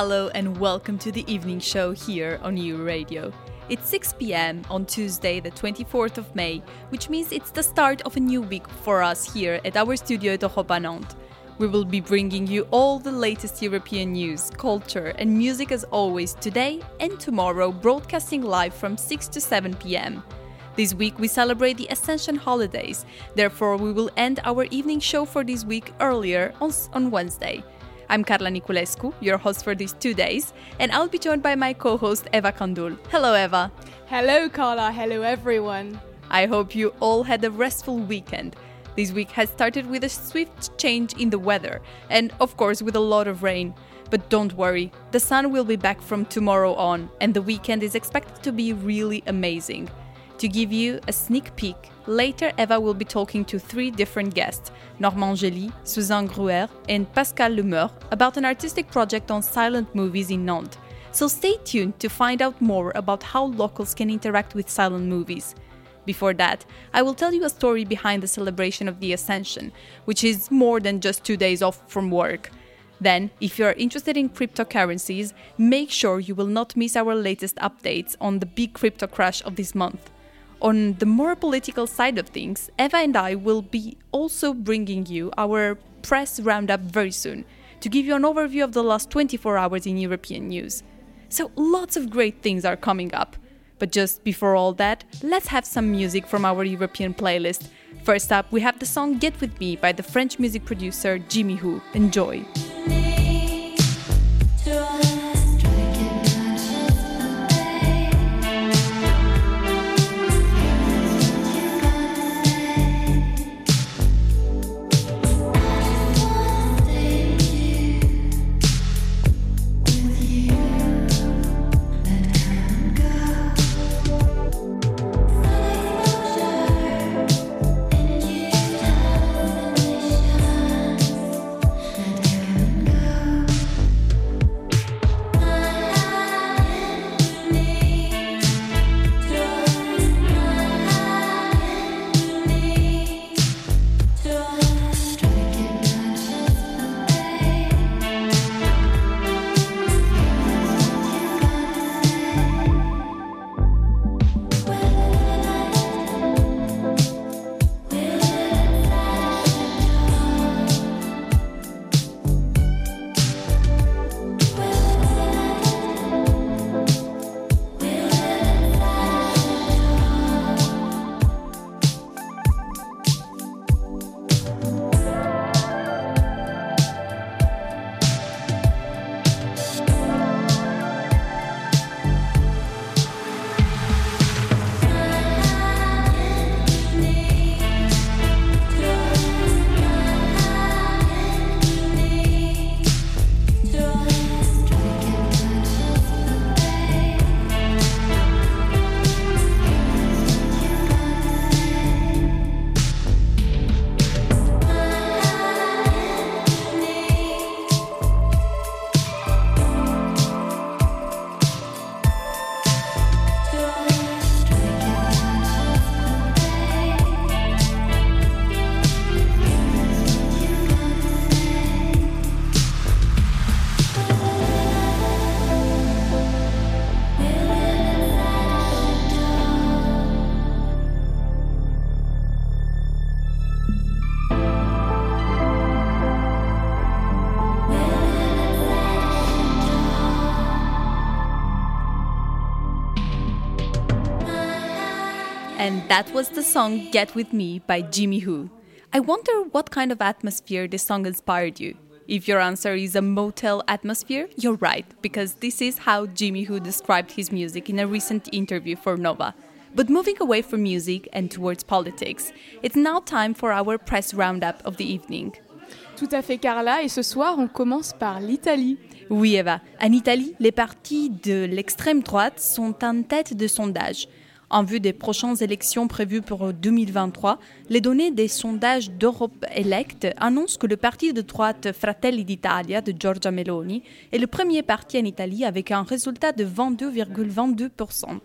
Hello and welcome to the evening show here on U Radio. It's 6 pm on Tuesday, the 24th of May, which means it's the start of a new week for us here at our studio at Europe Nantes. We will be bringing you all the latest European news, culture, and music as always today and tomorrow, broadcasting live from 6 to 7 pm. This week we celebrate the Ascension holidays, therefore, we will end our evening show for this week earlier on, on Wednesday. I'm Carla Niculescu, your host for these two days, and I'll be joined by my co host Eva Kandul. Hello, Eva. Hello, Carla. Hello, everyone. I hope you all had a restful weekend. This week has started with a swift change in the weather, and of course, with a lot of rain. But don't worry, the sun will be back from tomorrow on, and the weekend is expected to be really amazing. To give you a sneak peek, later Eva will be talking to three different guests Normand Gély, Suzanne Gruer, and Pascal Lemeur about an artistic project on silent movies in Nantes. So stay tuned to find out more about how locals can interact with silent movies. Before that, I will tell you a story behind the celebration of the Ascension, which is more than just two days off from work. Then, if you are interested in cryptocurrencies, make sure you will not miss our latest updates on the big crypto crash of this month. On the more political side of things, Eva and I will be also bringing you our press roundup very soon to give you an overview of the last 24 hours in European news. So, lots of great things are coming up. But just before all that, let's have some music from our European playlist. First up, we have the song Get With Me by the French music producer Jimmy Who. Enjoy! That was the song Get With Me by Jimmy Who. I wonder what kind of atmosphere this song inspired you. If your answer is a motel atmosphere, you're right, because this is how Jimmy Who described his music in a recent interview for Nova. But moving away from music and towards politics, it's now time for our press roundup of the evening. Tout à fait, Carla, et ce soir, on commence par l'Italie. Oui, Eva. En Italie, les partis de l'extrême droite sont en tête de sondage. En vue des prochaines élections prévues pour 2023, les données des sondages d'Europe Elect annoncent que le parti de droite Fratelli d'Italia de Giorgia Meloni est le premier parti en Italie avec un résultat de 22,22%.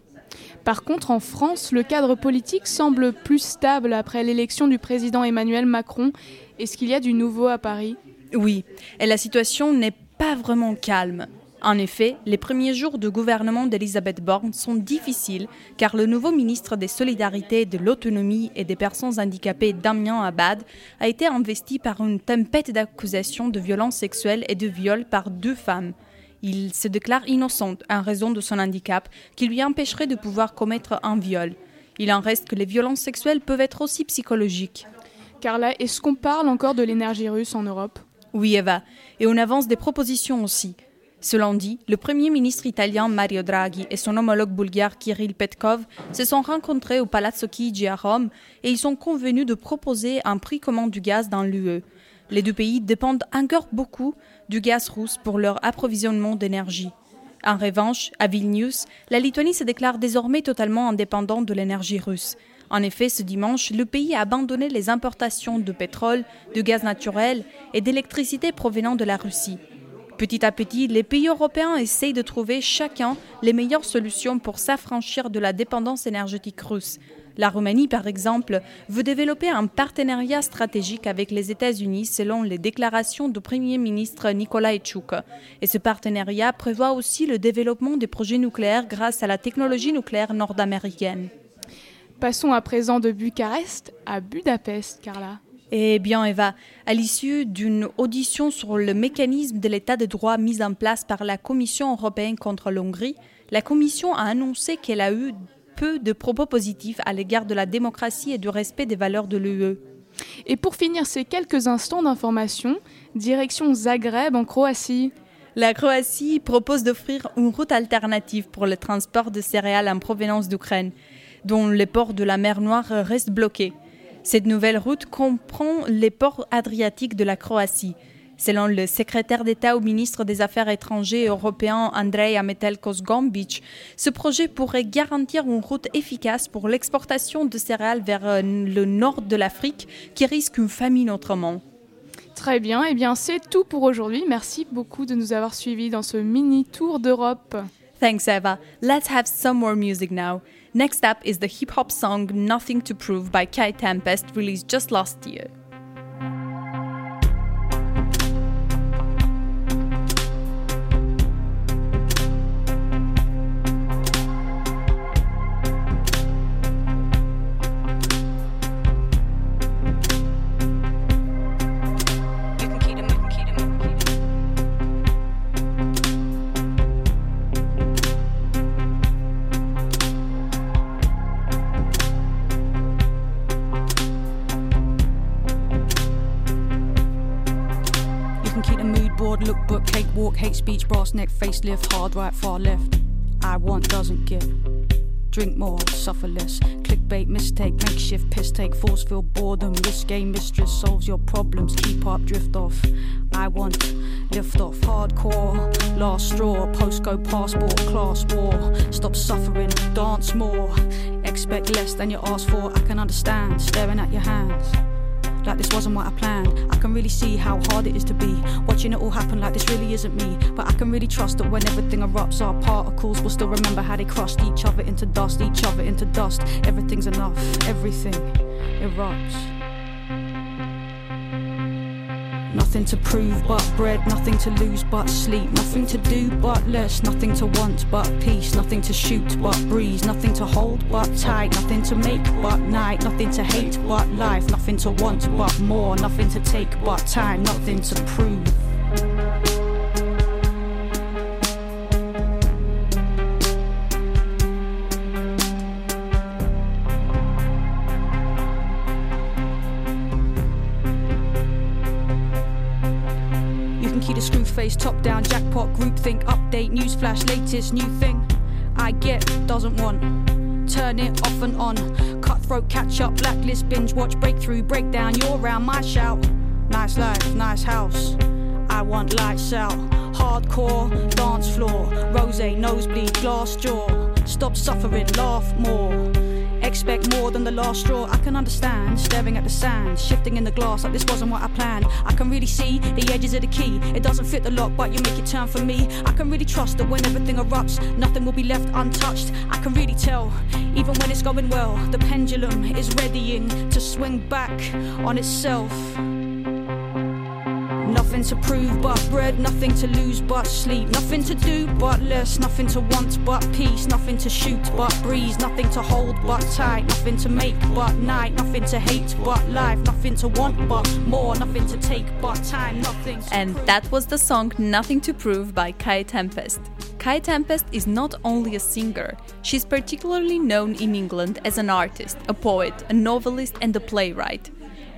Par contre, en France, le cadre politique semble plus stable après l'élection du président Emmanuel Macron. Est-ce qu'il y a du nouveau à Paris? Oui, et la situation n'est pas vraiment calme. En effet, les premiers jours de gouvernement d'Elisabeth Borne sont difficiles car le nouveau ministre des Solidarités, de l'Autonomie et des Personnes handicapées, Damien Abad, a été investi par une tempête d'accusations de violences sexuelles et de viols par deux femmes. Il se déclare innocent en raison de son handicap qui lui empêcherait de pouvoir commettre un viol. Il en reste que les violences sexuelles peuvent être aussi psychologiques. Carla, est-ce qu'on parle encore de l'énergie russe en Europe? Oui, Eva, et on avance des propositions aussi. Ce lundi, le Premier ministre italien Mario Draghi et son homologue bulgare Kirill Petkov se sont rencontrés au Palazzo Chigi à Rome et ils sont convenus de proposer un prix commun du gaz dans l'UE. Les deux pays dépendent encore beaucoup du gaz russe pour leur approvisionnement d'énergie. En revanche, à Vilnius, la Lituanie se déclare désormais totalement indépendante de l'énergie russe. En effet, ce dimanche, le pays a abandonné les importations de pétrole, de gaz naturel et d'électricité provenant de la Russie. Petit à petit, les pays européens essayent de trouver chacun les meilleures solutions pour s'affranchir de la dépendance énergétique russe. La Roumanie, par exemple, veut développer un partenariat stratégique avec les États-Unis selon les déclarations du Premier ministre Nicolae Tchouk. Et ce partenariat prévoit aussi le développement des projets nucléaires grâce à la technologie nucléaire nord-américaine. Passons à présent de Bucarest à Budapest, Carla. Eh bien, Eva, à l'issue d'une audition sur le mécanisme de l'état de droit mis en place par la Commission européenne contre l'Hongrie, la Commission a annoncé qu'elle a eu peu de propos positifs à l'égard de la démocratie et du respect des valeurs de l'UE. Et pour finir ces quelques instants d'information, direction Zagreb en Croatie. La Croatie propose d'offrir une route alternative pour le transport de céréales en provenance d'Ukraine, dont les ports de la mer Noire restent bloqués. Cette nouvelle route comprend les ports adriatiques de la Croatie. Selon le secrétaire d'État au ministre des Affaires étrangères européen Andrei Metelkos-Gombic, ce projet pourrait garantir une route efficace pour l'exportation de céréales vers euh, le nord de l'Afrique qui risque une famine autrement. Très bien, eh bien c'est tout pour aujourd'hui. Merci beaucoup de nous avoir suivis dans ce mini tour d'Europe. Thanks Eva. Let's have some more music now. Next up is the hip hop song Nothing to Prove by Kai Tempest, released just last year. Neck, facelift, hard right, far left. I want doesn't get. Drink more, suffer less. Clickbait, mistake, makeshift, piss take, force, feel boredom. This game mistress solves your problems. Keep up, drift off. I want lift off, hardcore, last straw, postcode, passport, class war. Stop suffering, dance more. Expect less than you ask for. I can understand, staring at your hands like this wasn't what I planned. I can really see how hard it is to be. Watching it all happen like this really isn't me. But I can really trust that when everything erupts, our particles will still remember how they crushed each other into dust, each other into dust. Everything's enough, everything erupts. Nothing to prove but bread, nothing to lose but sleep, nothing to do but less, nothing to want but peace, nothing to shoot but breeze, nothing to hold but tight, nothing to make but night, nothing to hate but life, nothing to want but more, nothing to take but time, nothing to prove. Face, top down, jackpot, group think, update, newsflash, latest new thing. I get, doesn't want. Turn it off and on. Cutthroat, catch up, blacklist, binge, watch, breakthrough, breakdown. You're around my shout. Nice life, nice house. I want lights out. Hardcore, dance floor, rose, nosebleed, glass jaw. Stop suffering, laugh more. Expect more than the last straw. I can understand. Staring at the sand, shifting in the glass like this wasn't what I planned. I can really see the edges of the key. It doesn't fit the lock, but you make it turn for me. I can really trust that when everything erupts, nothing will be left untouched. I can really tell, even when it's going well, the pendulum is readying to swing back on itself Nothing to prove but bread, nothing to lose but sleep. Nothing to do but less, nothing to want but peace. Nothing to shoot but breeze, nothing to hold but tight. Nothing to make but night, nothing to hate but life. Nothing to want but more, nothing to take but time. Nothing. And that was the song Nothing to Prove by Kai Tempest. Kai Tempest is not only a singer, she's particularly known in England as an artist, a poet, a novelist, and a playwright.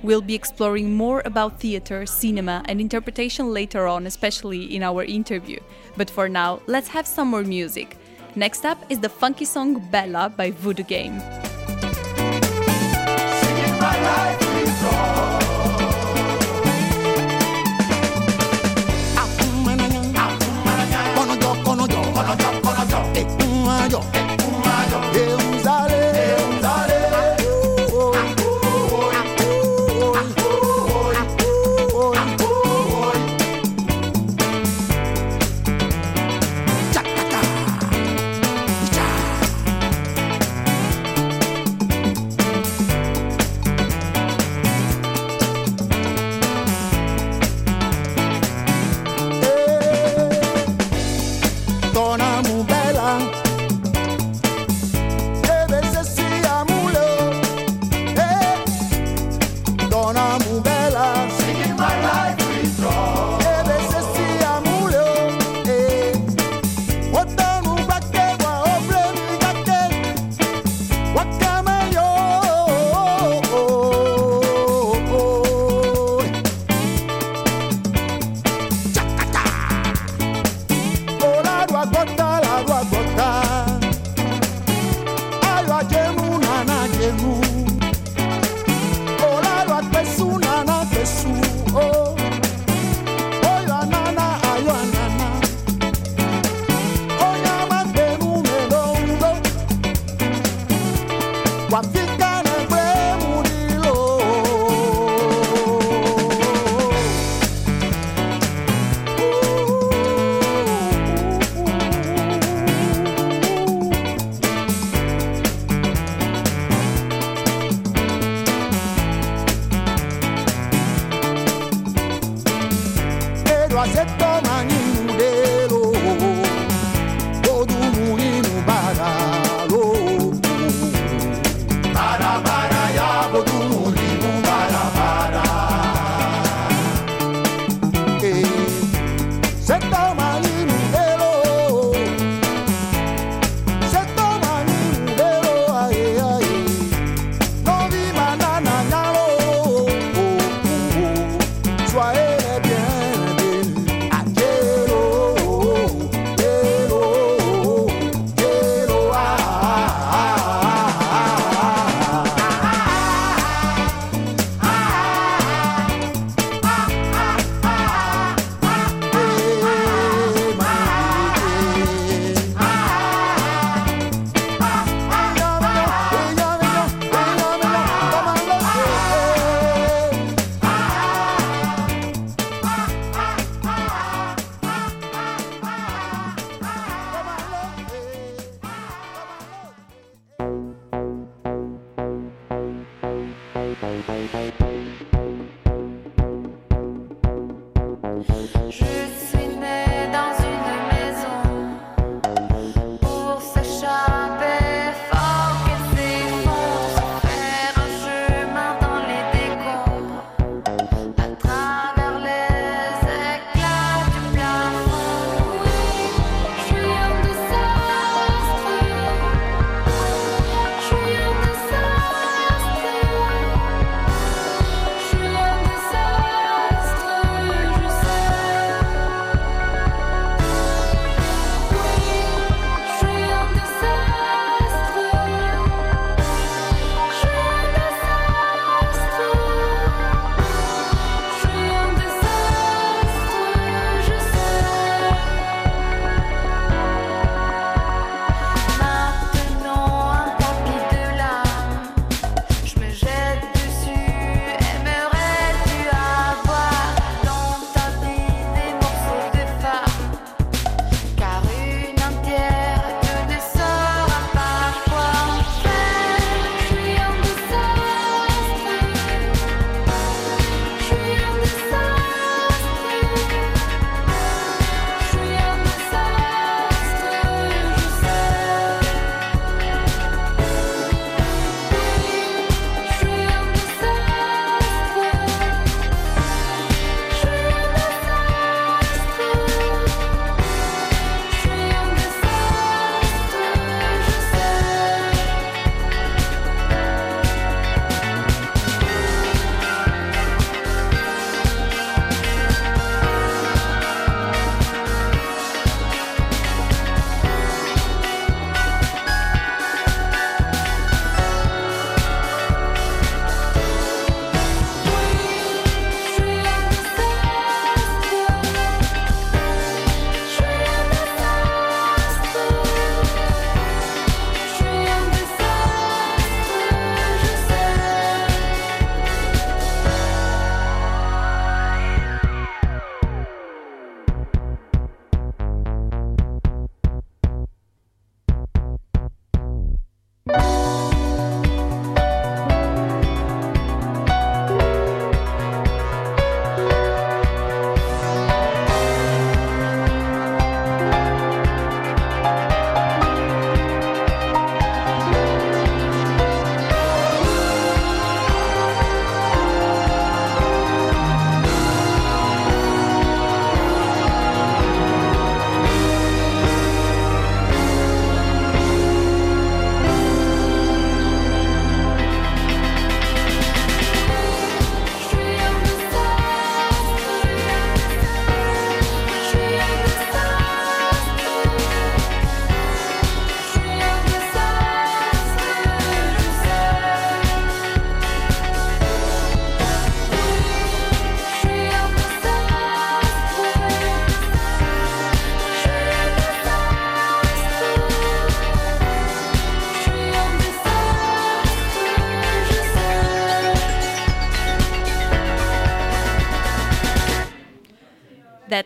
We'll be exploring more about theater, cinema, and interpretation later on, especially in our interview. But for now, let's have some more music. Next up is the funky song Bella by Voodoo Game. Agora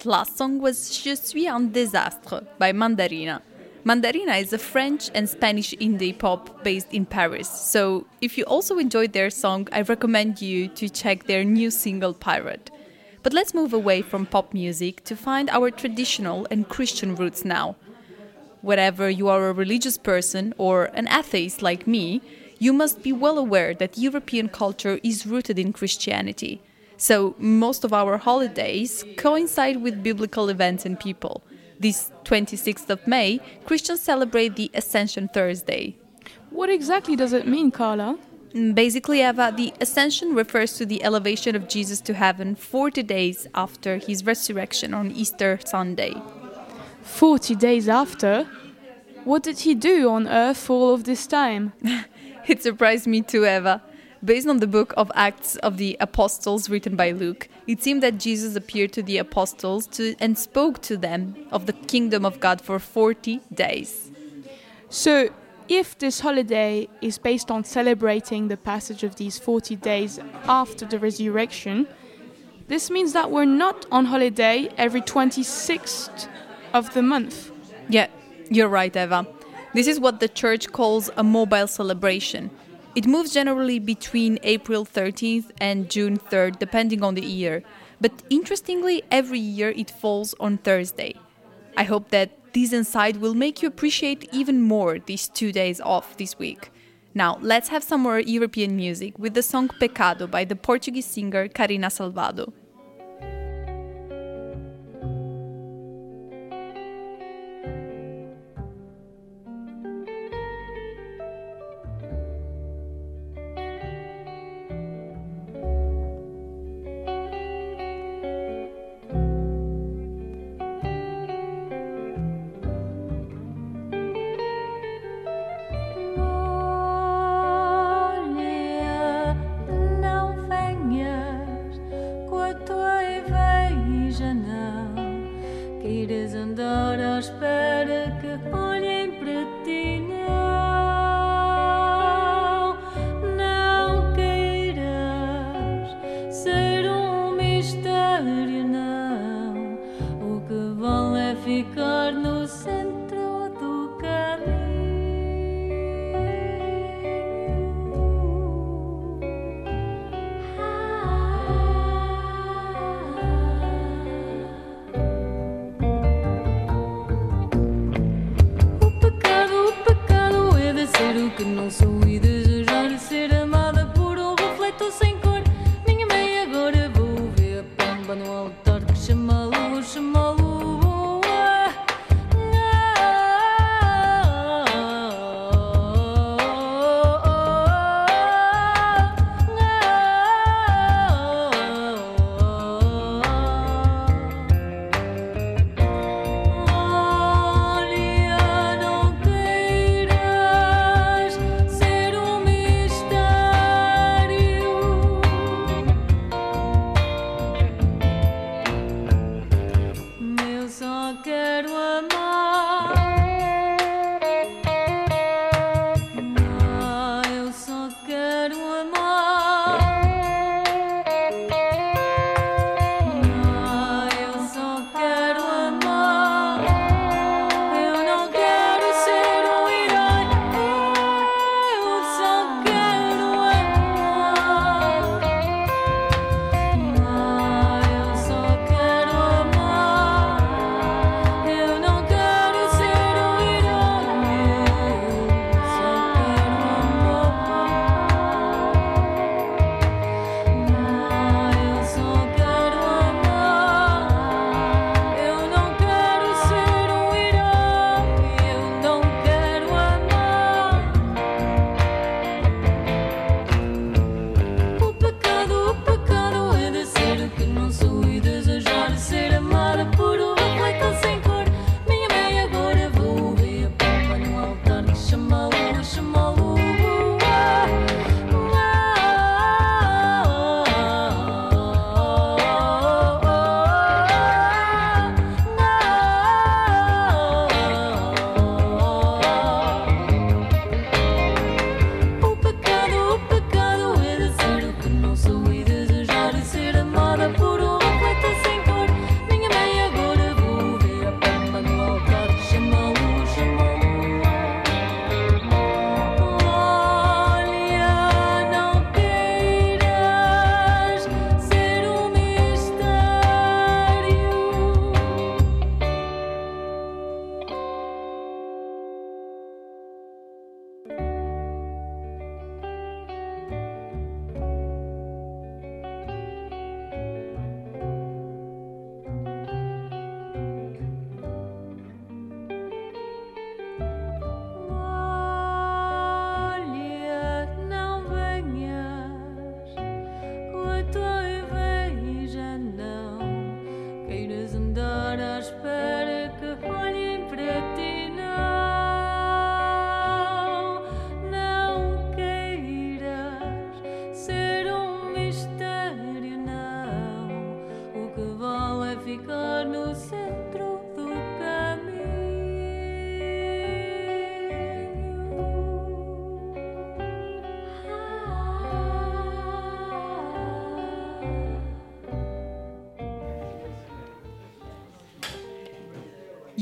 That last song was Je suis un désastre by Mandarina. Mandarina is a French and Spanish indie pop based in Paris. So, if you also enjoyed their song, I recommend you to check their new single Pirate. But let's move away from pop music to find our traditional and Christian roots now. Whether you are a religious person or an atheist like me, you must be well aware that European culture is rooted in Christianity. So, most of our holidays coincide with biblical events and people. This 26th of May, Christians celebrate the Ascension Thursday. What exactly does it mean, Carla? Mm, Basically, Eva, the Ascension refers to the elevation of Jesus to heaven 40 days after his resurrection on Easter Sunday. 40 days after? What did he do on earth for all of this time? It surprised me too, Eva. Based on the book of Acts of the Apostles written by Luke, it seemed that Jesus appeared to the apostles to, and spoke to them of the kingdom of God for 40 days. So, if this holiday is based on celebrating the passage of these 40 days after the resurrection, this means that we're not on holiday every 26th of the month. Yeah, you're right, Eva. This is what the church calls a mobile celebration. It moves generally between April 13th and June 3rd, depending on the year. But interestingly, every year it falls on Thursday. I hope that this insight will make you appreciate even more these two days off this week. Now, let's have some more European music with the song Pecado by the Portuguese singer Karina Salvado.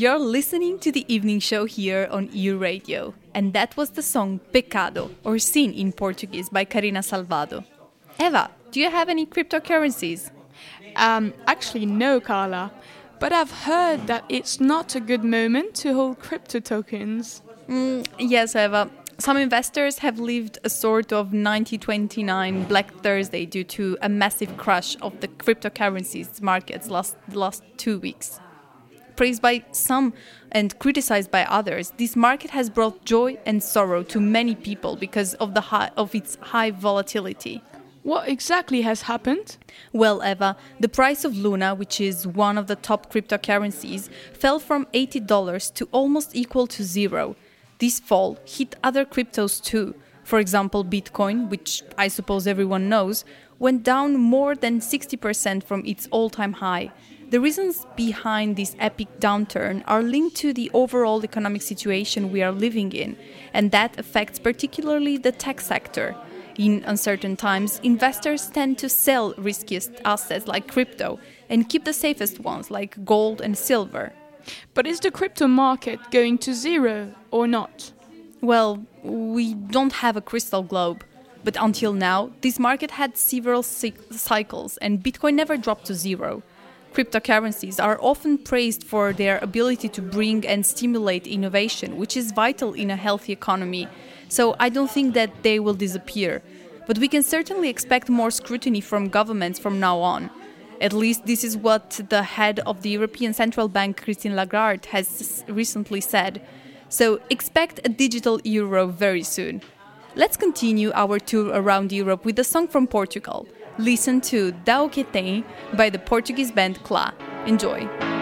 You're listening to the evening show here on EU Radio, and that was the song Pecado, or Sin in Portuguese, by Karina Salvado. Eva, do you have any cryptocurrencies? Um, actually, no, Carla. But I've heard that it's not a good moment to hold crypto tokens. Mm, yes, Eva. Some investors have lived a sort of 1929 Black Thursday due to a massive crash of the cryptocurrencies markets last last two weeks. Praised by some and criticized by others, this market has brought joy and sorrow to many people because of the high, of its high volatility. What exactly has happened? Well, Eva, the price of Luna, which is one of the top cryptocurrencies, fell from $80 to almost equal to zero. This fall hit other cryptos too. For example, Bitcoin, which I suppose everyone knows, went down more than 60% from its all time high. The reasons behind this epic downturn are linked to the overall economic situation we are living in, and that affects particularly the tech sector. In uncertain times, investors tend to sell riskiest assets like crypto and keep the safest ones like gold and silver. But is the crypto market going to zero or not? Well, we don't have a crystal globe. But until now, this market had several cycles and Bitcoin never dropped to zero. Cryptocurrencies are often praised for their ability to bring and stimulate innovation, which is vital in a healthy economy. So I don't think that they will disappear. But we can certainly expect more scrutiny from governments from now on. At least this is what the head of the European Central Bank, Christine Lagarde, has recently said. So expect a digital euro very soon. Let's continue our tour around Europe with a song from Portugal. Listen to Dá que tem by the Portuguese band Clá. Enjoy.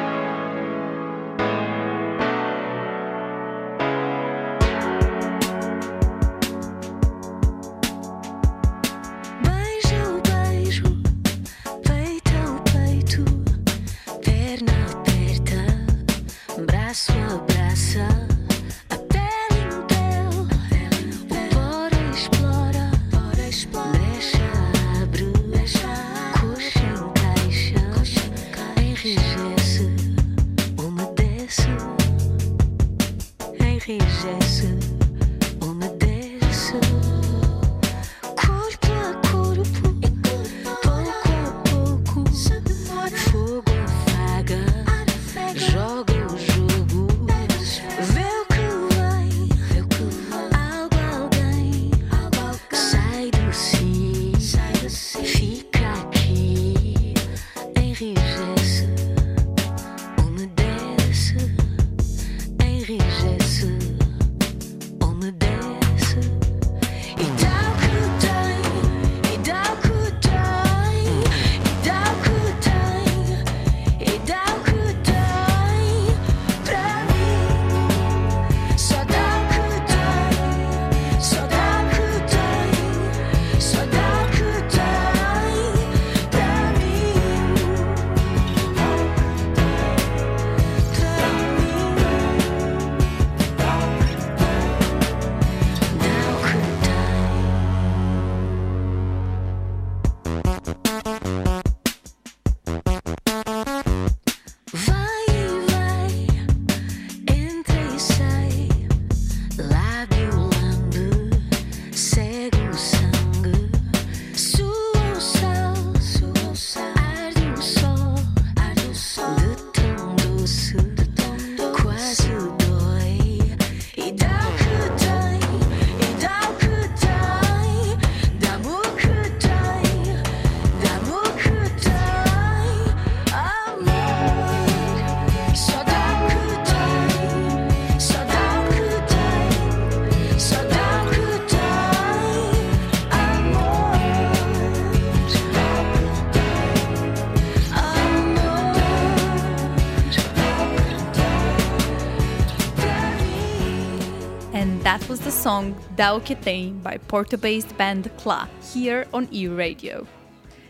Song Dao que tem by Porto-based band Clá here on EU Radio.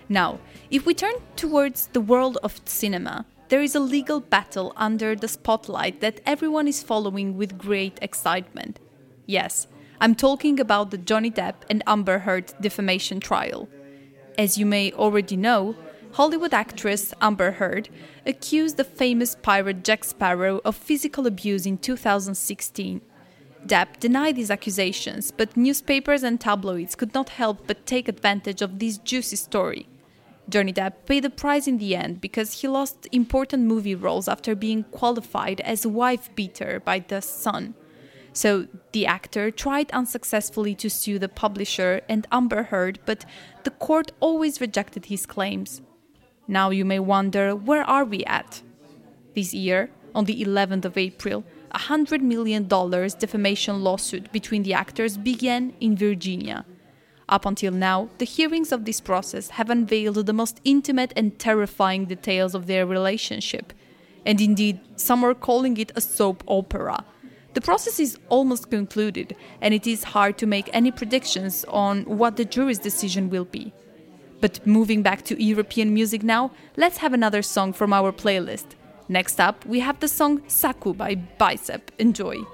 Now, if we turn towards the world of cinema, there is a legal battle under the spotlight that everyone is following with great excitement. Yes, I'm talking about the Johnny Depp and Amber Heard defamation trial. As you may already know, Hollywood actress Amber Heard accused the famous pirate Jack Sparrow of physical abuse in 2016. Depp denied these accusations, but newspapers and tabloids could not help but take advantage of this juicy story. Johnny Depp paid the price in the end because he lost important movie roles after being qualified as a wife beater by The Sun. So the actor tried unsuccessfully to sue the publisher and Amber Heard, but the court always rejected his claims. Now you may wonder where are we at? This year, on the 11th of April, a $100 million defamation lawsuit between the actors began in Virginia. Up until now, the hearings of this process have unveiled the most intimate and terrifying details of their relationship. And indeed, some are calling it a soap opera. The process is almost concluded, and it is hard to make any predictions on what the jury's decision will be. But moving back to European music now, let's have another song from our playlist. Next up, we have the song Saku by Bicep. Enjoy.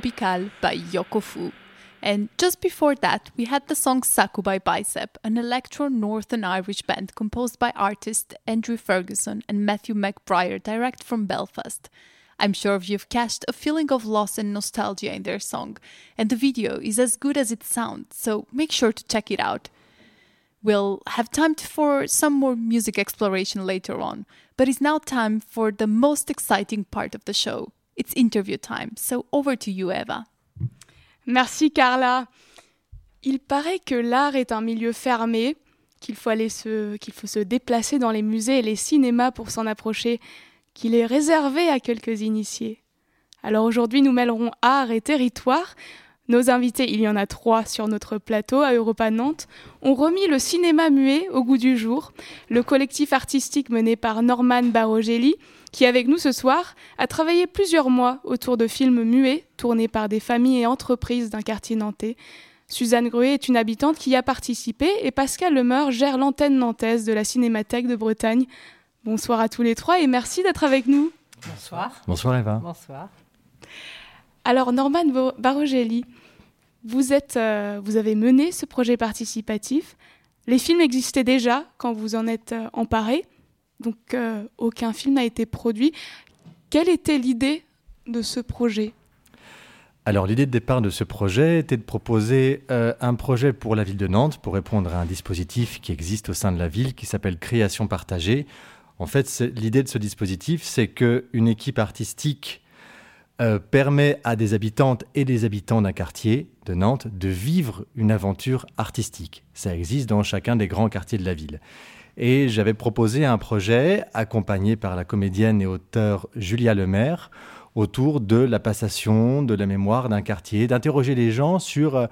Tropicale by Yokofu. And just before that, we had the song Saku by Bicep, an electro Northern Irish band composed by artists Andrew Ferguson and Matthew McBriar, direct from Belfast. I'm sure you've catched a feeling of loss and nostalgia in their song, and the video is as good as it sounds, so make sure to check it out. We'll have time for some more music exploration later on, but it's now time for the most exciting part of the show. It's interview time, so over to you, Eva. Merci Carla. Il paraît que l'art est un milieu fermé, qu'il faut aller se, qu'il faut se déplacer dans les musées et les cinémas pour s'en approcher, qu'il est réservé à quelques initiés. Alors aujourd'hui, nous mêlerons art et territoire nos invités, il y en a trois sur notre plateau à Europa Nantes, ont remis le cinéma muet au goût du jour. Le collectif artistique mené par Norman Barogelli, qui avec nous ce soir, a travaillé plusieurs mois autour de films muets tournés par des familles et entreprises d'un quartier nantais. Suzanne Gruet est une habitante qui y a participé et Pascal Lemeur gère l'antenne nantaise de la Cinémathèque de Bretagne. Bonsoir à tous les trois et merci d'être avec nous. Bonsoir. Bonsoir Eva. Bonsoir. Alors Norman Barogelli, vous, êtes, euh, vous avez mené ce projet participatif. Les films existaient déjà quand vous en êtes euh, emparé, donc euh, aucun film n'a été produit. Quelle était l'idée de ce projet? Alors l'idée de départ de ce projet était de proposer un projet pour la ville de Nantes pour répondre à un dispositif qui existe au sein de la ville qui s'appelle Création partagée. En fait, l'idée de ce dispositif, c'est qu'une équipe artistique euh, permet à des habitantes et des habitants d'un quartier de Nantes de vivre une aventure artistique. Ça existe dans chacun des grands quartiers de la ville. Et j'avais proposé un projet accompagné par la comédienne et auteure Julia Lemaire autour de la passation de la mémoire d'un quartier, d'interroger les gens sur, euh,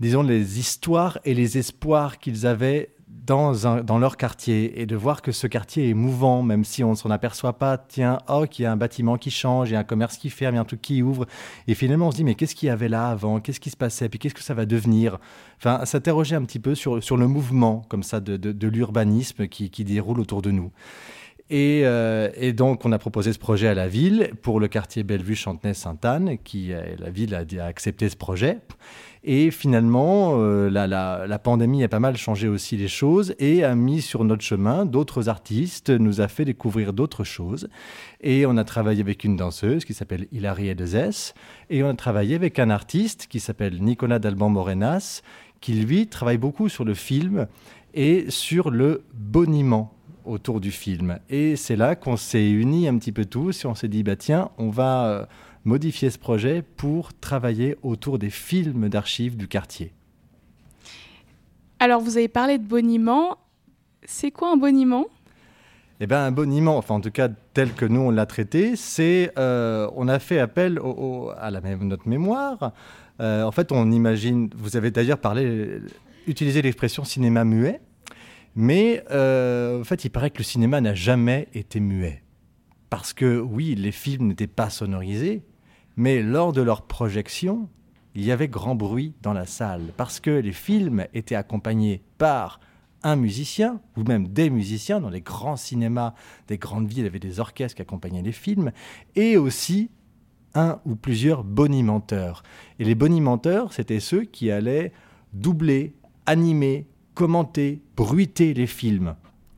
disons, les histoires et les espoirs qu'ils avaient dans, leur quartier et de voir que ce quartier est mouvant, même si on ne s'en aperçoit pas. Tiens, oh, il y a un bâtiment qui change, il y a un commerce qui ferme, il y a un truc qui ouvre. Et finalement, on se dit, mais qu'est-ce qu'il y avait là avant? Qu'est-ce qui se passait? Puis qu'est-ce que ça va devenir? Enfin, s'interroger un petit peu sur, sur le mouvement, comme ça, de, de, l'urbanisme qui, qui déroule autour de nous. Et, euh, et, donc, on a proposé ce projet à la ville pour le quartier Bellevue-Chantenay-Sainte-Anne, qui la ville a, a, accepté ce projet. Et finalement, euh, la, pandémie a pas mal changé aussi les choses et a mis sur notre chemin d'autres artistes, nous a fait découvrir d'autres choses. Et on a travaillé avec une danseuse qui s'appelle Hilary Edezes. Et on a travaillé avec un artiste qui s'appelle Nicolas Dalban Morenas, qui lui travaille beaucoup sur le film et sur le boniment autour du film. Et c'est là qu'on s'est unis un petit peu tous et on s'est dit, bah tiens, on va modifier ce projet pour travailler autour des films d'archives du quartier. Alors, vous avez parlé de boniment. C'est quoi un boniment? Eh bien, un boniment, enfin en tout cas tel que nous on l'a traité, c'est euh, on a fait appel à la même, notre mémoire. Euh, en fait, on imagine. Vous avez d'ailleurs parlé, utilisé l'expression cinéma muet, mais euh, en fait, il paraît que le cinéma n'a jamais été muet, parce que oui, les films n'étaient pas sonorisés, mais lors de leur projection, il y avait grand bruit dans la salle parce que les films étaient accompagnés par un musicien ou même des musiciens dans les grands cinémas des grandes villes, il y avait des orchestres qui accompagnaient les films et aussi un ou plusieurs bonimenteurs. Et les bonimenteurs, c'était ceux qui allaient doubler, animer, commenter, bruiter les films.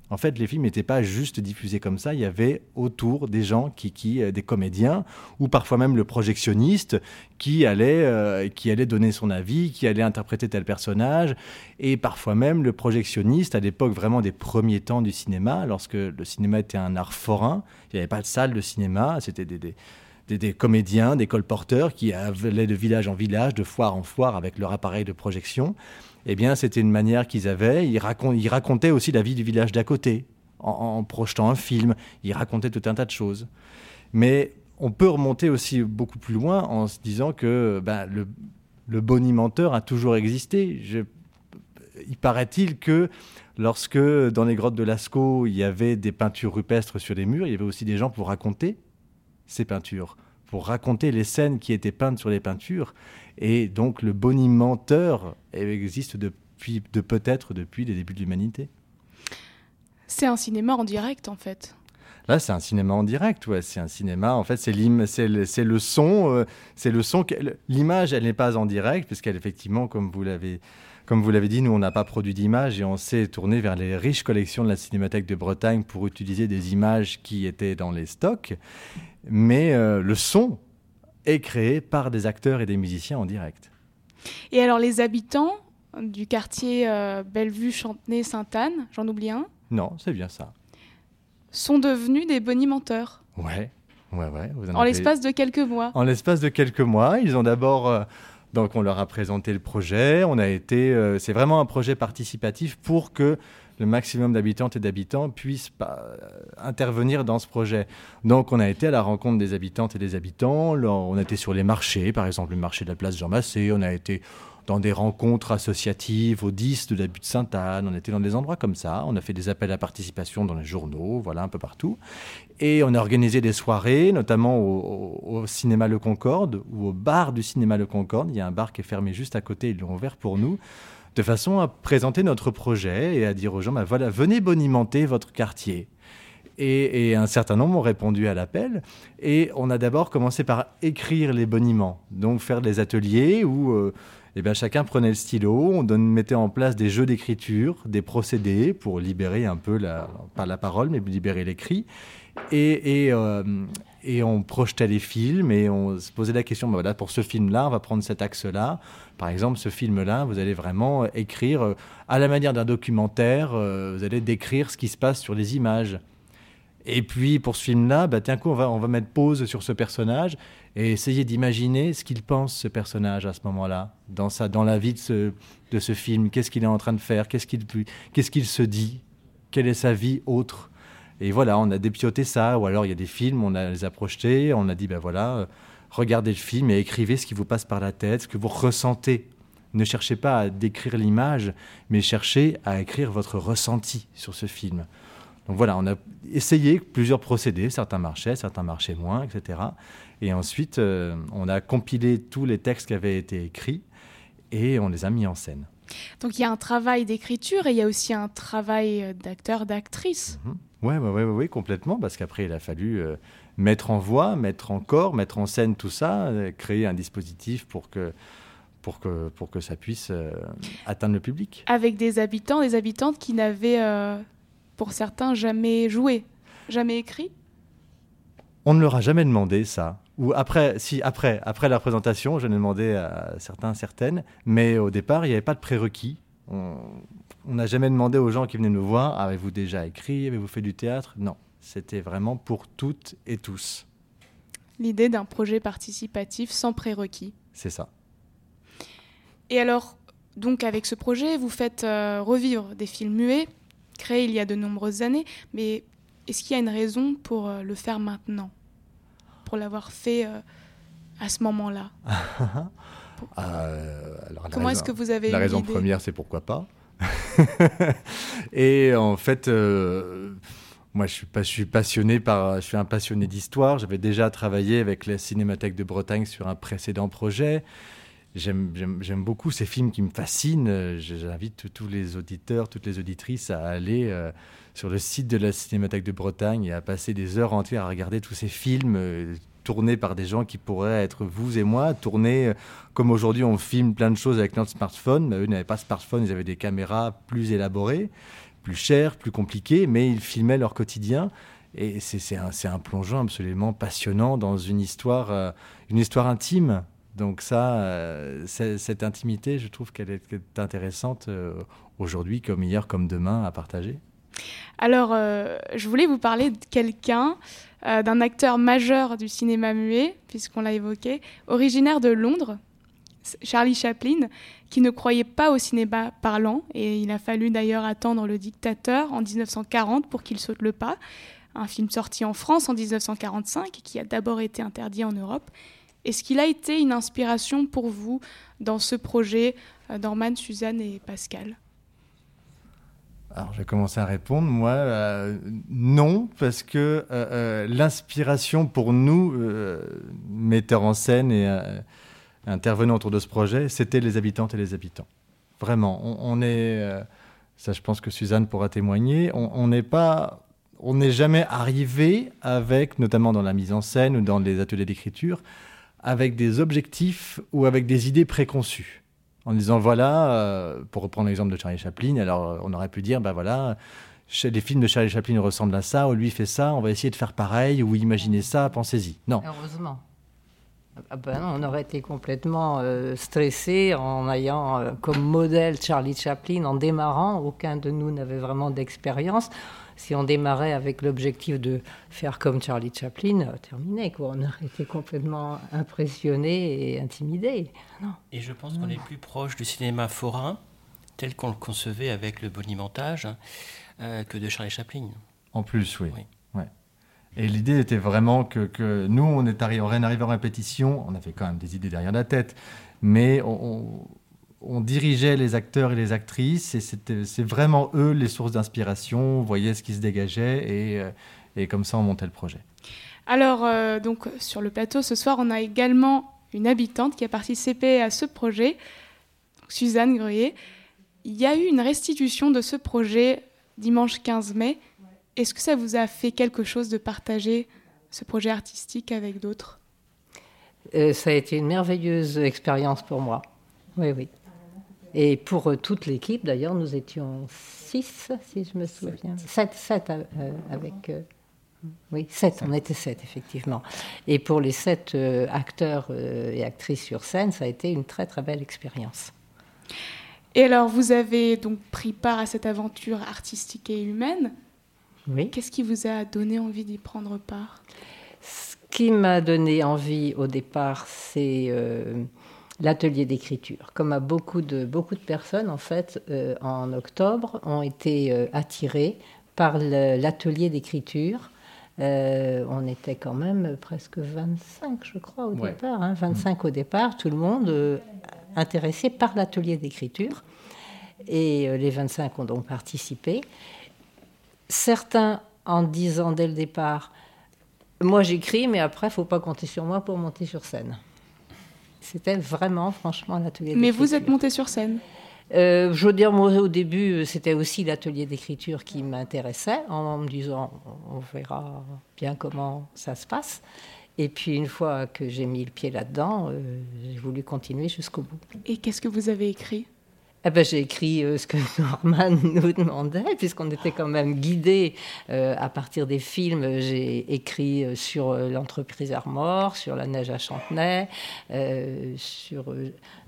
En fait, les films n'étaient pas juste diffusés comme ça. Il y avait autour des gens qui, qui euh, des comédiens, ou parfois même le projectionniste qui allait, euh, qui allait donner son avis, qui allait interpréter tel personnage, et parfois même le projectionniste à l'époque vraiment des premiers temps du cinéma, lorsque le cinéma était un art forain. Il n'y avait pas de salle de cinéma. C'était des, des des, comédiens, des colporteurs qui allaient de village en village, de foire en foire avec leur appareil de projection eh bien, c'était une manière qu'ils avaient. Ils, racontaient aussi la vie du village d'à côté, en, projetant un film. Ils racontaient tout un tas de choses. Mais on peut remonter aussi beaucoup plus loin en se disant que ben, le, bonimenteur a toujours existé. il paraît-il que lorsque dans les grottes de Lascaux, il y avait des peintures rupestres sur les murs, il y avait aussi des gens pour raconter ces peintures, pour raconter les scènes qui étaient peintes sur les peintures. Et donc le bonimenteur existe depuis, de peut-être depuis les débuts de l'humanité. C'est un cinéma en direct en fait. Là, c'est un cinéma en direct, ouais. C'est un cinéma, en fait, c'est le, le son, euh, c'est le son. que- L'image, elle n'est pas en direct, puisqu'elle, effectivement, comme vous l'avez, comme vous l'avez dit, nous, on n'a pas produit d'image et on s'est tourné vers les riches collections de la Cinémathèque de Bretagne pour utiliser des images qui étaient dans les stocks. Mais euh, le son est créé par des acteurs et des musiciens en direct. Et alors les habitants du quartier euh, Bellevue, Chantenay, Sainte-Anne, j'en oublie un, Non, c'est bien ça. sont devenus des bonimenteurs Ouais, ouais, ouais. vous en en avez- l'espace de quelques mois. En l'espace de quelques mois, ils ont d'abord. euh, donc, on leur a présenté le projet. On a été. euh, c'est vraiment un projet participatif pour que le maximum d'habitantes et d'habitants puissent euh, intervenir dans ce projet. Donc, on a été à la rencontre des habitantes et des habitants. On a été sur les marchés, par exemple le marché de la place Jean Massé. On a été dans des rencontres associatives au 10 de la butte Sainte-Anne. On était dans des endroits comme ça. On a fait des appels à participation dans les journaux, voilà, un peu partout. Et on a organisé des soirées, notamment au- au cinéma Le Concorde ou au bar du cinéma Le Concorde. Il y a un bar qui est fermé juste à côté, ils l'ont ouvert pour nous, de façon à présenter notre projet et à dire aux gens, bah voilà, venez bonimenter votre quartier. Et, un certain nombre ont répondu à l'appel. Et on a d'abord commencé par écrire les boniments, donc faire des ateliers où euh, eh ben, chacun prenait le stylo, on donne- mettait en place des jeux d'écriture, des procédés pour libérer un peu, la, pas la parole, mais libérer l'écrit. Et, et, euh, et on projetait les films et on se posait la question, bah voilà, pour ce film-là, on va prendre cet axe-là. Par exemple, ce film-là, vous allez vraiment écrire, euh, à la manière d'un documentaire, euh, vous allez décrire ce qui se passe sur les images. Et puis pour ce film-là, bah, tiens on va, mettre pause sur ce personnage et essayer d'imaginer ce qu'il pense, ce personnage, à ce moment-là, dans, dans la vie de ce, de ce film. Qu'est-ce qu'il est en train de faire? Qu'est-ce qu'il qu'est-ce qu'il se dit? Quelle est sa vie autre? Et voilà, on a dépioté ça. Ou alors il y a des films, on a, les a projetés, on a dit, ben voilà, euh, regardez le film et écrivez ce qui vous passe par la tête, ce que vous ressentez. Ne cherchez pas à décrire l'image, mais cherchez à écrire votre ressenti sur ce film. Donc voilà, on a essayé plusieurs procédés, certains marchaient, certains marchaient moins, etc. Et ensuite, euh, on a compilé tous les textes qui avaient été écrits et on les a mis en scène. Donc il y a un travail d'écriture et il y a aussi un travail euh, d'acteur, d'actrice. Ouais, ouais, ouais, ouais, ouais, complètement, parce qu'après, il a fallu euh, mettre en voix, mettre en corps, mettre en scène tout ça, euh, créer un dispositif pour que, pour que, pour que ça puisse euh, atteindre le public. Avec des habitants, des habitantes qui n'avaient, pour certains, jamais joué, jamais écrit. On ne leur a jamais demandé ça. Ou après, si après, après la présentation, je l'ai demandé à certains, certaines, mais au départ, il n'y avait pas de prérequis. On on n'a jamais demandé aux gens qui venaient nous voir, avez-vous déjà écrit, avez-vous fait du théâtre? Non, c'était vraiment pour toutes et tous. L'idée d'un projet participatif sans prérequis. C'est ça. Et alors, donc avec ce projet, vous faites euh, revivre des films muets, créés il y a de nombreuses années, mais est-ce qu'il y a une raison pour euh, le faire maintenant? Pour l'avoir fait euh, à ce moment-là Euh, alors, la Comment est-ce que vous avez La raison première, c'est pourquoi pas. et en fait, euh, moi, je suis, pas, je suis passionné par, je suis un passionné d'histoire. J'avais déjà travaillé avec la Cinémathèque de Bretagne sur un précédent projet. J'aime- beaucoup ces films qui me fascinent. J'invite tous les auditeurs, toutes les auditrices à aller euh, sur le site de la Cinémathèque de Bretagne et à passer des heures entières à regarder tous ces films euh, tournés par des gens qui pourraient être vous et moi, tournés euh, comme aujourd'hui on filme plein de choses avec notre smartphone. Mais eux n'avaient pas de smartphone, ils avaient des caméras plus élaborées, plus chères, plus compliquées, mais ils filmaient leur quotidien. Et c'est un, un plongeon absolument passionnant dans une histoire, une histoire intime. Donc ça, euh, cette intimité, je trouve qu'elle est, intéressante euh, aujourd'hui comme hier, comme demain à partager. Alors, euh, je voulais vous parler de quelqu'un, d'un acteur majeur du cinéma muet, puisqu'on l'a évoqué, originaire de Londres, Charlie Chaplin, qui ne croyait pas au cinéma parlant, et il a fallu d'ailleurs attendre Le Dictateur en 1940 pour qu'il saute le pas, un film sorti en France en 1945 et qui a d'abord été interdit en Europe. Est-ce qu'il a été une inspiration pour vous dans ce projet, euh, Norman, Suzanne et Pascal? Alors, je vais commencer à répondre. Moi, euh, non, parce que euh, l'inspiration pour nous, metteurs en scène et intervenants autour de ce projet, c'était les habitantes et les habitants. Vraiment, on, est, ça je pense que Suzanne pourra témoigner, on n'est pas on n'est jamais arrivé avec, notamment dans la mise en scène ou dans les ateliers d'écriture, avec des objectifs ou avec des idées préconçues. En disant, voilà, euh, pour reprendre l'exemple de Charlie Chaplin, alors on aurait pu dire, ben voilà, les films de Charlie Chaplin ressemblent à ça, ou lui fait ça, on va essayer de faire pareil, ou imaginer ça, pensez-y. Non. Heureusement. Ah ben non, on aurait été complètement euh, stressé en ayant euh, comme modèle Charlie Chaplin en démarrant. Aucun de nous n'avait vraiment d'expérience. Si on démarrait avec l'objectif de faire comme Charlie Chaplin, euh, terminé. Quoi. On aurait été complètement impressionné et intimidé. Et je pense qu'on est plus proche du cinéma forain, tel qu'on le concevait avec le bonimentage, euh, que de Charlie Chaplin. En plus, oui. Oui. Ouais. Et l'idée était vraiment que, que nous, on est arrivé, on est arrivé en répétition, on avait quand même des idées derrière la tête, mais on, on- dirigeait les acteurs et les actrices, et c'est vraiment eux les sources d'inspiration, on voyait ce qui se dégageait, et, euh, et comme ça, on montait le projet. Alors, euh, donc, sur le plateau, ce soir, on a également une habitante qui a participé à ce projet, Suzanne Gruyé. Il y a eu une restitution de ce projet dimanche 15 mai. Est-ce que ça vous a fait quelque chose de partager ce projet artistique avec d'autres? Euh, ça a été une merveilleuse expérience pour moi. Oui, oui. Et pour euh, toute l'équipe, d'ailleurs, nous étions six, si je me souviens. Sept, sept euh, avec. euh, oui, sept, on était sept, effectivement. Et pour les sept euh, acteurs euh, et actrices sur scène, ça a été une très, très belle expérience. Et alors, vous avez donc pris part à cette aventure artistique et humaine. Oui. Qu'est-ce qui vous a donné envie d'y prendre part? Ce qui m'a donné envie au départ, c'est euh, l'atelier d'écriture. Comme à beaucoup de, beaucoup de personnes, en fait, euh, en octobre, ont été euh, attirées par l'atelier d'écriture. Euh, on était quand même presque 25, je crois, au Ouais. départ. hein, 25 au départ, tout le monde intéressé par l'atelier d'écriture. Et les 25 ont donc participé. Certains en disant dès le départ, moi j'écris, mais après, il faut pas compter sur moi pour monter sur scène. C'était vraiment, franchement, l'atelier Mais vous êtes monté sur scène. Euh, je veux dire, moi, au début, c'était aussi l'atelier d'écriture qui m'intéressait, en me disant, on verra bien comment ça se passe. Et puis, une fois que j'ai mis le pied là-dedans, euh, j'ai voulu continuer jusqu'au bout. Et qu'est-ce que vous avez écrit? Eh ben, j'ai écrit euh, ce que Norman nous demandait, puisqu'on était quand même guidés euh, à partir des films. J'ai écrit euh, sur l'entreprise Armor, sur la neige à Chantenay, sur.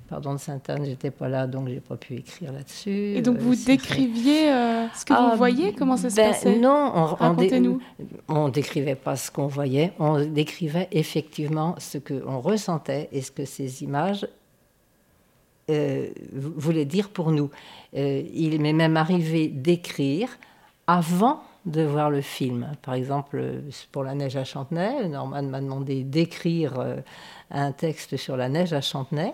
pardon de Sainte-Anne, j'étais pas là, donc j'ai pas pu écrire là-dessus. Et donc vous décriviez euh, ce que Ah, vous voyez Comment ça se ben, passait? Non, on, Racontez-nous. on décrivait pas ce qu'on voyait, on décrivait effectivement ce qu'on ressentait et ce que ces images euh, vou- voulaient dire pour nous. Euh, il m'est même arrivé d'écrire avant de voir le film. Par exemple, euh, pour La neige à Chantenay, Norman m'a demandé d'écrire un texte sur la neige à Chantenay.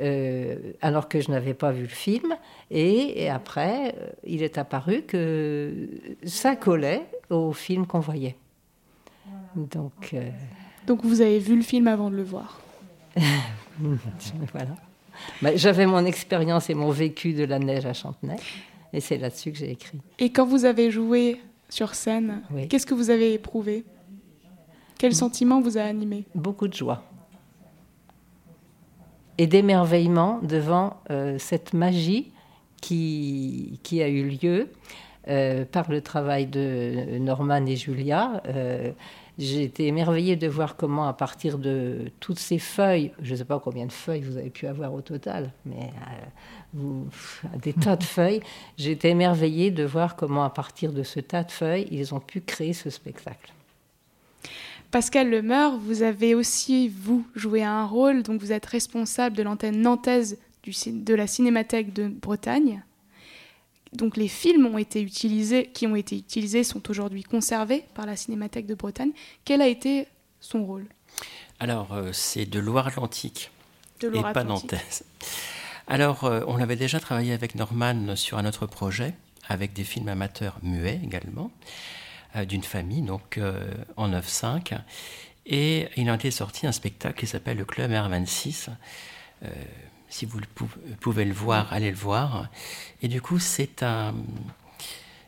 euh, alors que je n'avais pas vu le film. Et, et après, il est apparu que ça collait au film qu'on voyait. Donc, euh, Donc vous avez vu le film avant de le voir. voilà. Bah, J'avais mon expérience et mon vécu de la neige à Chantenay. Et c'est là-dessus que j'ai écrit. Et quand vous avez joué sur scène, Oui. qu'est-ce que vous avez éprouvé? Quel sentiment vous a animé? Beaucoup de joie. Et d'émerveillement devant euh, cette magie qui, qui a eu lieu euh, par le travail de Norman et Julia. Euh, j'ai été émerveillée de voir comment, à partir de toutes ces feuilles, je ne sais pas combien de feuilles vous avez pu avoir au total, mais euh, vous- des tas de feuilles, j'ai été émerveillée de voir comment, à partir de ce tas de feuilles, ils ont pu créer ce spectacle. Pascal Lemeur, vous avez aussi, vous, joué un rôle, donc vous êtes responsable de l'antenne nantaise du, de la Cinémathèque de Bretagne. Donc les films ont été utilisés, qui ont été utilisés sont aujourd'hui conservés par la Cinémathèque de Bretagne. Quel a été son rôle? Alors, euh, c'est de Loire-Atlantique et pas nantaise. Alors, euh, on avait déjà travaillé avec Norman sur un autre projet, avec des films amateurs muets également, euh, d'une famille, donc en 9-5. Et il en était sorti un spectacle qui s'appelle Le Club R26. Euh, si vous pouvez le voir, allez le voir. Et du coup, c'est un,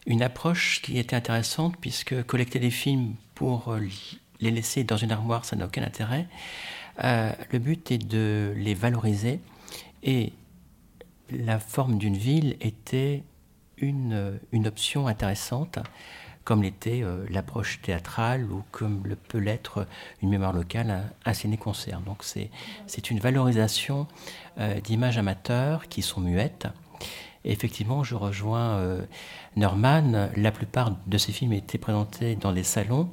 une approche qui était intéressante puisque collecter des films pour les laisser dans une armoire, ça n'a aucun intérêt. le but est de les valoriser et la forme d'une ville était une, une option intéressante comme l'était euh, l'approche théâtrale ou comme le peut l'être une mémoire locale, un, ciné-concert. Donc c'est une valorisation euh, d'images amateurs qui sont muettes. Et effectivement, je rejoins euh, Norman. La plupart de ces films étaient présentés dans des salons,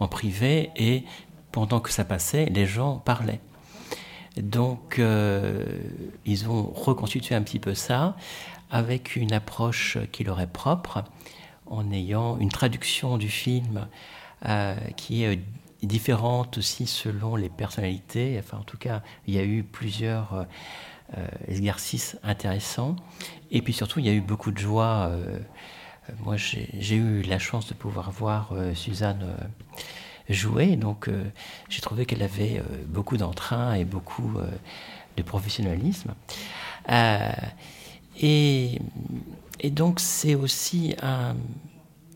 en privé, et pendant que ça passait, les gens parlaient. Donc, ils ont reconstitué un petit peu ça avec une approche qui leur est propre en ayant une traduction du film euh, qui est euh, différente aussi selon les personnalités. Enfin, en tout cas, il y a eu plusieurs euh, exercices intéressants. Et puis surtout, il y a eu beaucoup de joie. moi, j'ai eu la chance de pouvoir voir Suzanne jouer. Donc, j'ai trouvé qu'elle avait beaucoup d'entrain et beaucoup de professionnalisme. et et donc c'est aussi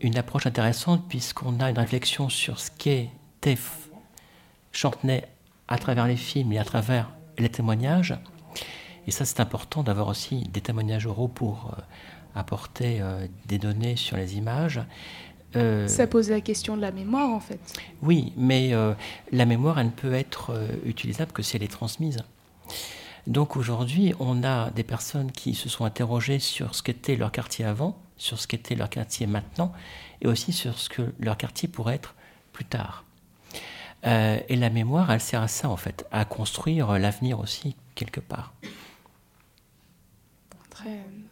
une approche intéressante puisqu'on a une réflexion sur ce qu'était Chantenay à travers les films et à travers les témoignages. Et ça c'est important d'avoir aussi des témoignages oraux pour euh, apporter euh, des données sur les images. Euh, ça pose la question de la mémoire en fait. Oui, mais la mémoire elle ne peut être utilisable que si elle est transmise. Donc aujourd'hui, on a des personnes qui se sont interrogées sur ce qu'était leur quartier avant, sur ce qu'était leur quartier maintenant, et aussi sur ce que leur quartier pourrait être plus tard. Euh, et la mémoire, elle sert à ça, en fait, à construire l'avenir aussi, quelque part.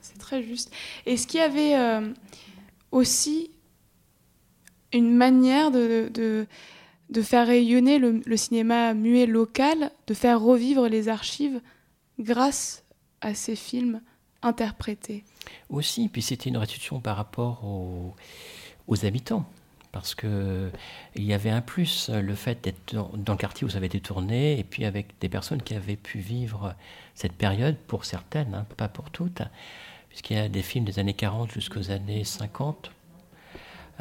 C'est très juste. Est-ce qu'il y avait euh, aussi une manière de, de, faire rayonner le, cinéma muet local, de faire revivre les archives grâce à ces films interprétés. Aussi, puis c'était une restitution par rapport aux, habitants parce que il y avait un plus, le fait d'être dans, le quartier où ça avait été tourné, et puis avec des personnes qui avaient pu vivre cette période, pour certaines, hein, pas pour toutes, puisqu'il y a des films des années 40 jusqu'aux années 50.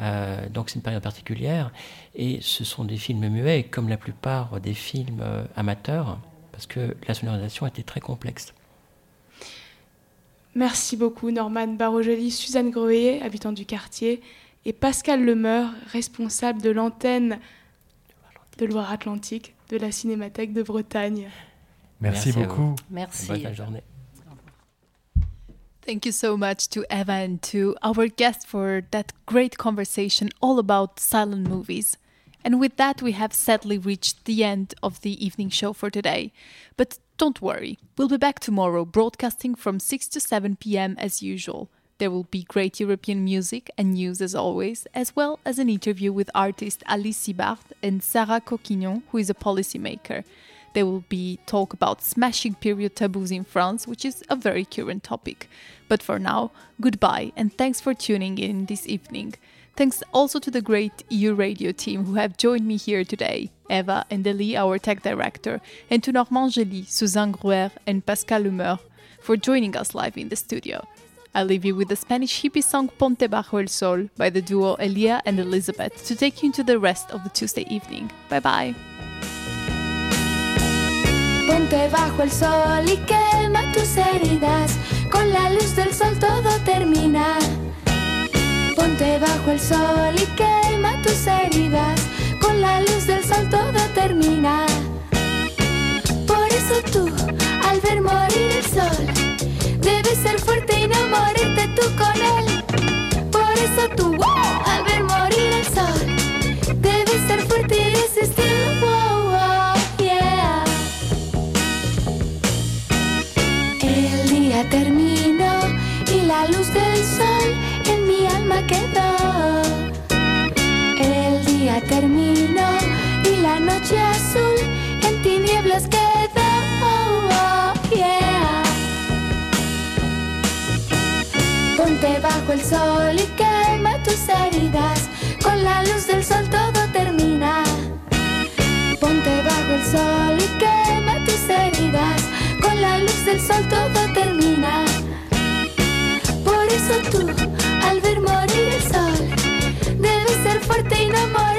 Euh, donc c'est une période particulière, et ce sont des films muets, comme la plupart des films euh, amateurs parce que la sonorisation était très complexe. Merci beaucoup Norman Barogeli, Suzanne Groé, habitante du quartier, et Pascal Lemeur, responsable de l'antenne de Loire-Atlantique de la Cinémathèque de Bretagne. Merci, beaucoup. Merci. Bonne journée. Thank you so much to Eva and to our guest for that great conversation all about silent movies. And with that, we have sadly reached the end of the evening show for today. But don't worry, we'll be back tomorrow broadcasting from 6 to 7 pm as usual. There will be great European music and news as always, as well as an interview with artist Alice Sibart and Sarah Coquignon, who is a policymaker. There will be talk about smashing period taboos in France, which is a very current topic. But for now, goodbye and thanks for tuning in this evening. Thanks also to the great EU radio team who have joined me here today, Eva and Delie, our tech director, and to Normand Gély, Suzanne Gruer, and Pascal Lumeur for joining us live in the studio. I leave you with the Spanish hippie song Ponte Bajo el Sol by the duo Elia and Elizabeth to take you into the rest of the Tuesday evening. Bye bye. Ponte bajo el sol y quema tus heridas, con la luz del sol todo termina. Ponte bajo el sol y quema tus heridas. Con la luz del sol todo termina. Por eso tú, al ver morir el sol, debes ser fuerte y no tú con él. Por eso tú, al ver día terminó y la noche azul en tinieblas quedó. Oh. Ponte bajo el sol y quema tus heridas. Con la luz del sol todo termina. Ponte bajo el sol y quema tus heridas. Con la luz del sol todo termina. Por eso tú al ver morir tell me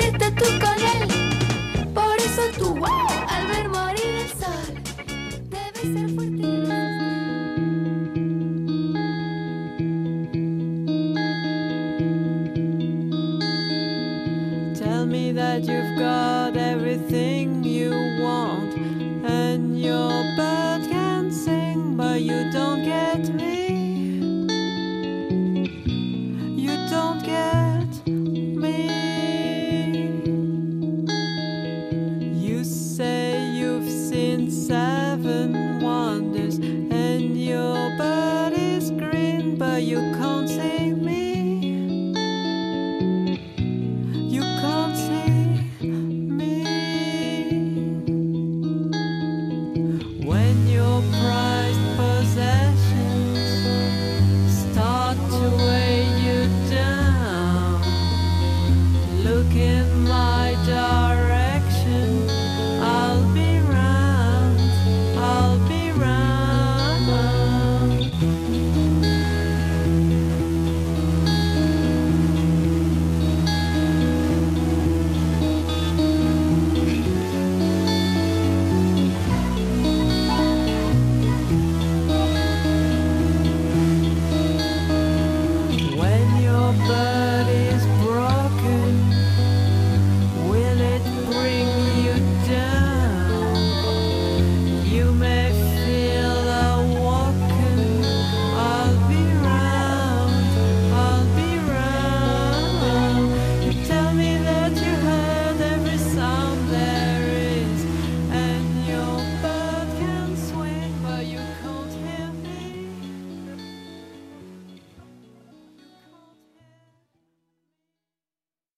that you've got everything